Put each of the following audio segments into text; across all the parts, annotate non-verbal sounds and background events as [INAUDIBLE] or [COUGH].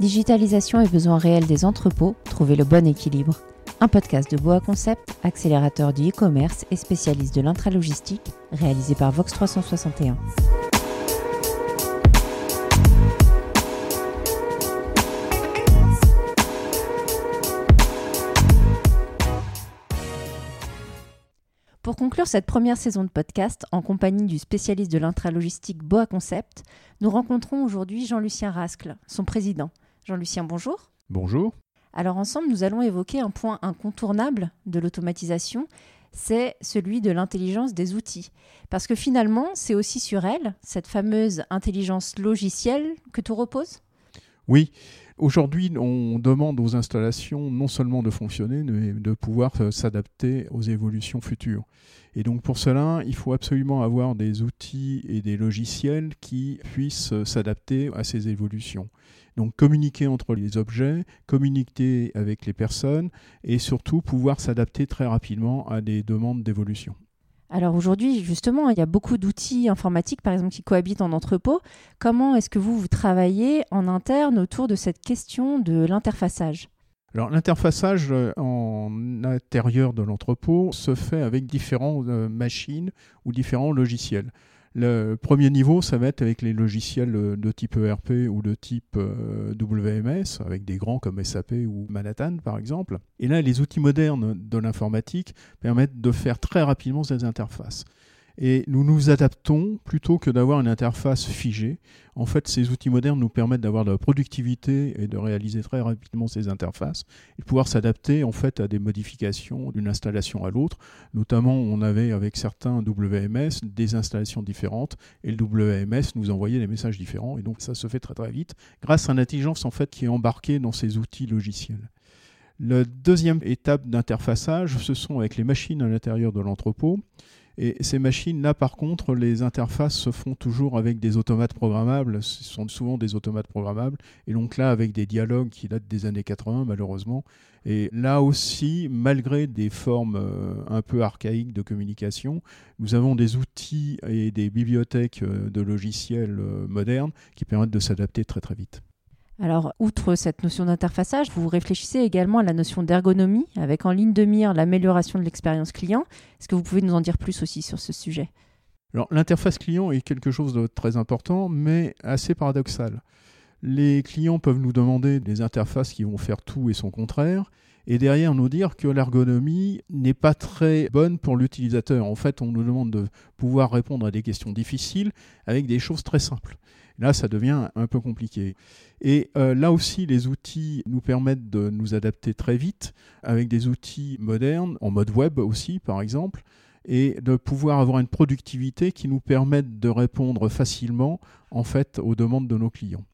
Digitalisation et besoins réels des entrepôts, trouver le bon équilibre. Un podcast de Boa Concept, accélérateur du e-commerce et spécialiste de l'intralogistique, réalisé par Vox 361. Pour conclure cette première saison de podcast, en compagnie du spécialiste de l'intralogistique Boa Concept, nous rencontrons aujourd'hui Jean-Lucien Rascle, son président. Jean-Lucien, bonjour. Bonjour. Alors ensemble, nous allons évoquer un point incontournable de l'automatisation, c'est celui de l'intelligence des outils. Parce que finalement, c'est aussi sur elle, cette fameuse intelligence logicielle, que tout repose? Oui, Aujourd'hui, on demande aux installations non seulement de fonctionner, mais de pouvoir euh, s'adapter aux évolutions futures. Et donc pour cela, il faut absolument avoir des outils et des logiciels qui puissent euh, s'adapter à ces évolutions. Donc communiquer entre les objets, communiquer avec les personnes et surtout pouvoir s'adapter très rapidement à des demandes d'évolution. Alors aujourd'hui, justement, il y a beaucoup d'outils informatiques, par exemple, qui cohabitent en entrepôt. Comment est-ce que vous, vous travaillez en interne autour de cette question de l'interfaçage? Alors l'interfaçage euh, en intérieur de l'entrepôt se fait avec différentes euh, machines ou différents logiciels. Le premier niveau, ça va être avec les logiciels de type ERP ou de type euh, WMS, avec des grands comme SAP ou Manhattan par exemple. Et là, les outils modernes de l'informatique permettent de faire très rapidement ces interfaces. Et nous nous adaptons plutôt que d'avoir une interface figée. En fait, ces outils modernes nous permettent d'avoir de la productivité et de réaliser très rapidement ces interfaces et de pouvoir s'adapter en fait à des modifications d'une installation à l'autre. Notamment, on avait avec certains WMS des installations différentes et le WMS nous envoyait des messages différents et donc ça se fait très très vite grâce à l'intelligence en fait qui est embarquée dans ces outils logiciels. La deuxième étape d'interfaçage, ce sont avec les machines à l'intérieur de l'entrepôt. Et ces machines-là, par contre, les interfaces se font toujours avec des automates programmables. Ce sont souvent des automates programmables. Et donc là, avec des dialogues qui datent des années 80, malheureusement. Et là aussi, malgré des formes euh, un peu archaïques de communication, nous avons des outils et des bibliothèques euh, de logiciels euh, modernes qui permettent de s'adapter très très vite. Alors, outre cette notion d'interfaçage, vous réfléchissez également à la notion d'ergonomie, avec en ligne de mire l'amélioration de l'expérience client. Est-ce que vous pouvez nous en dire plus aussi sur ce sujet? L'interface client est quelque chose de très important, mais assez paradoxal. Les clients peuvent nous demander des interfaces qui vont faire tout et son contraire, et derrière nous dire que l'ergonomie n'est pas très bonne pour l'utilisateur. En fait, on nous demande de pouvoir répondre à des questions difficiles avec des choses très simples. Là, ça devient un peu compliqué. Et euh, là aussi, les outils nous permettent de nous adapter très vite avec des outils modernes, en mode web aussi, par exemple, et de pouvoir avoir une productivité qui nous permette de répondre facilement, en fait, aux demandes de nos clients.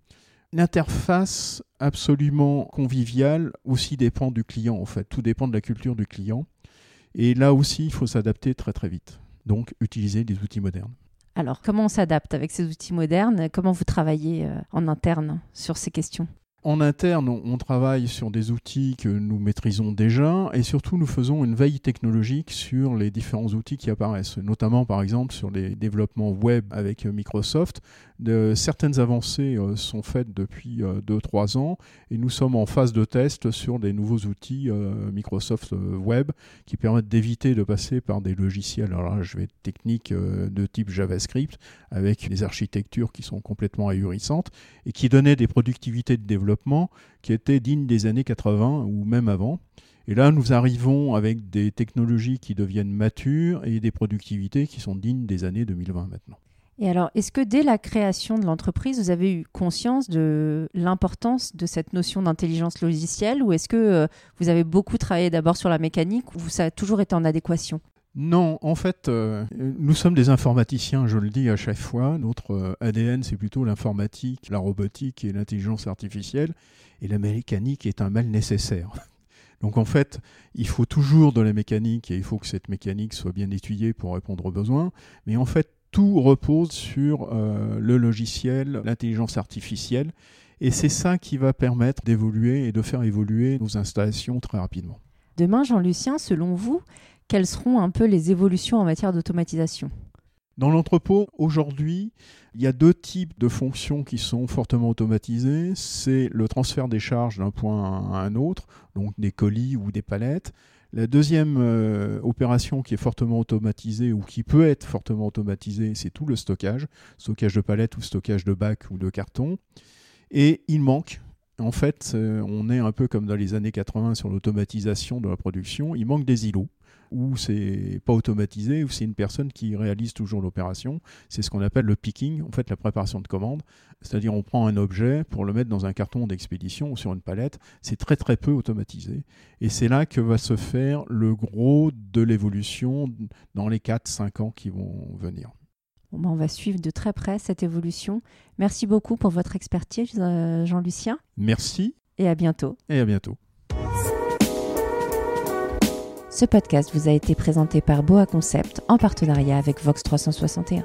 L'interface absolument conviviale aussi dépend du client, en fait. Tout dépend de la culture du client. Et là aussi, il faut s'adapter très très vite. Donc, utiliser des outils modernes. Alors, comment on s'adapte avec ces outils modernes? Comment vous travaillez euh, en interne sur ces questions? En interne, on travaille sur des outils que nous maîtrisons déjà et surtout nous faisons une veille technologique sur les différents outils qui apparaissent, notamment par exemple sur les développements web avec Microsoft. Certaines avancées euh, sont faites depuis 2-3 euh, ans et nous sommes en phase de test sur des nouveaux outils euh, Microsoft Web qui permettent d'éviter de passer par des logiciels, alors là je vais être technique de type JavaScript avec des architectures qui sont complètement ahurissantes et qui donnaient des productivités de développement qui était digne des années 80 ou même avant. Et là, nous arrivons avec des technologies qui deviennent matures et des productivités qui sont dignes des années 2020 maintenant. Et alors, est-ce que dès la création de l'entreprise, vous avez eu conscience de l'importance de cette notion d'intelligence logicielle ou est-ce que euh, vous avez beaucoup travaillé d'abord sur la mécanique ou ça a toujours été en adéquation? Non, en fait, euh, nous sommes des informaticiens, je le dis à chaque fois. Notre euh, ADN, c'est plutôt l'informatique, la robotique et l'intelligence artificielle. Et la mécanique est un mal nécessaire. [LAUGHS] Donc en fait, il faut toujours de la mécanique et il faut que cette mécanique soit bien étudiée pour répondre aux besoins. Mais en fait, tout repose sur euh, le logiciel, l'intelligence artificielle. Et c'est ça qui va permettre d'évoluer et de faire évoluer nos installations très rapidement. Demain, Jean-Lucien, selon vous, quelles seront un peu les évolutions en matière d'automatisation Dans l'entrepôt, aujourd'hui, il y a deux types de fonctions qui sont fortement automatisées. C'est le transfert des charges d'un point à un autre, donc des colis ou des palettes. La deuxième euh, opération qui est fortement automatisée ou qui peut être fortement automatisée, c'est tout le stockage, stockage de palettes ou stockage de bacs ou de cartons. Et il manque, en fait, euh, on est un peu comme dans les années 80 sur l'automatisation de la production, il manque des îlots où c'est pas automatisé, où c'est une personne qui réalise toujours l'opération. C'est ce qu'on appelle le picking, en fait la préparation de commande. C'est-à-dire on prend un objet pour le mettre dans un carton d'expédition ou sur une palette. C'est très très peu automatisé. Et c'est là que va se faire le gros de l'évolution dans les 4-5 ans qui vont venir. Ben, on va suivre de très près cette évolution. Merci beaucoup pour votre expertise, euh, Jean-Lucien. Merci. Et à bientôt. Et à bientôt. Ce podcast vous a été présenté par Boa Concept en partenariat avec Vox 361.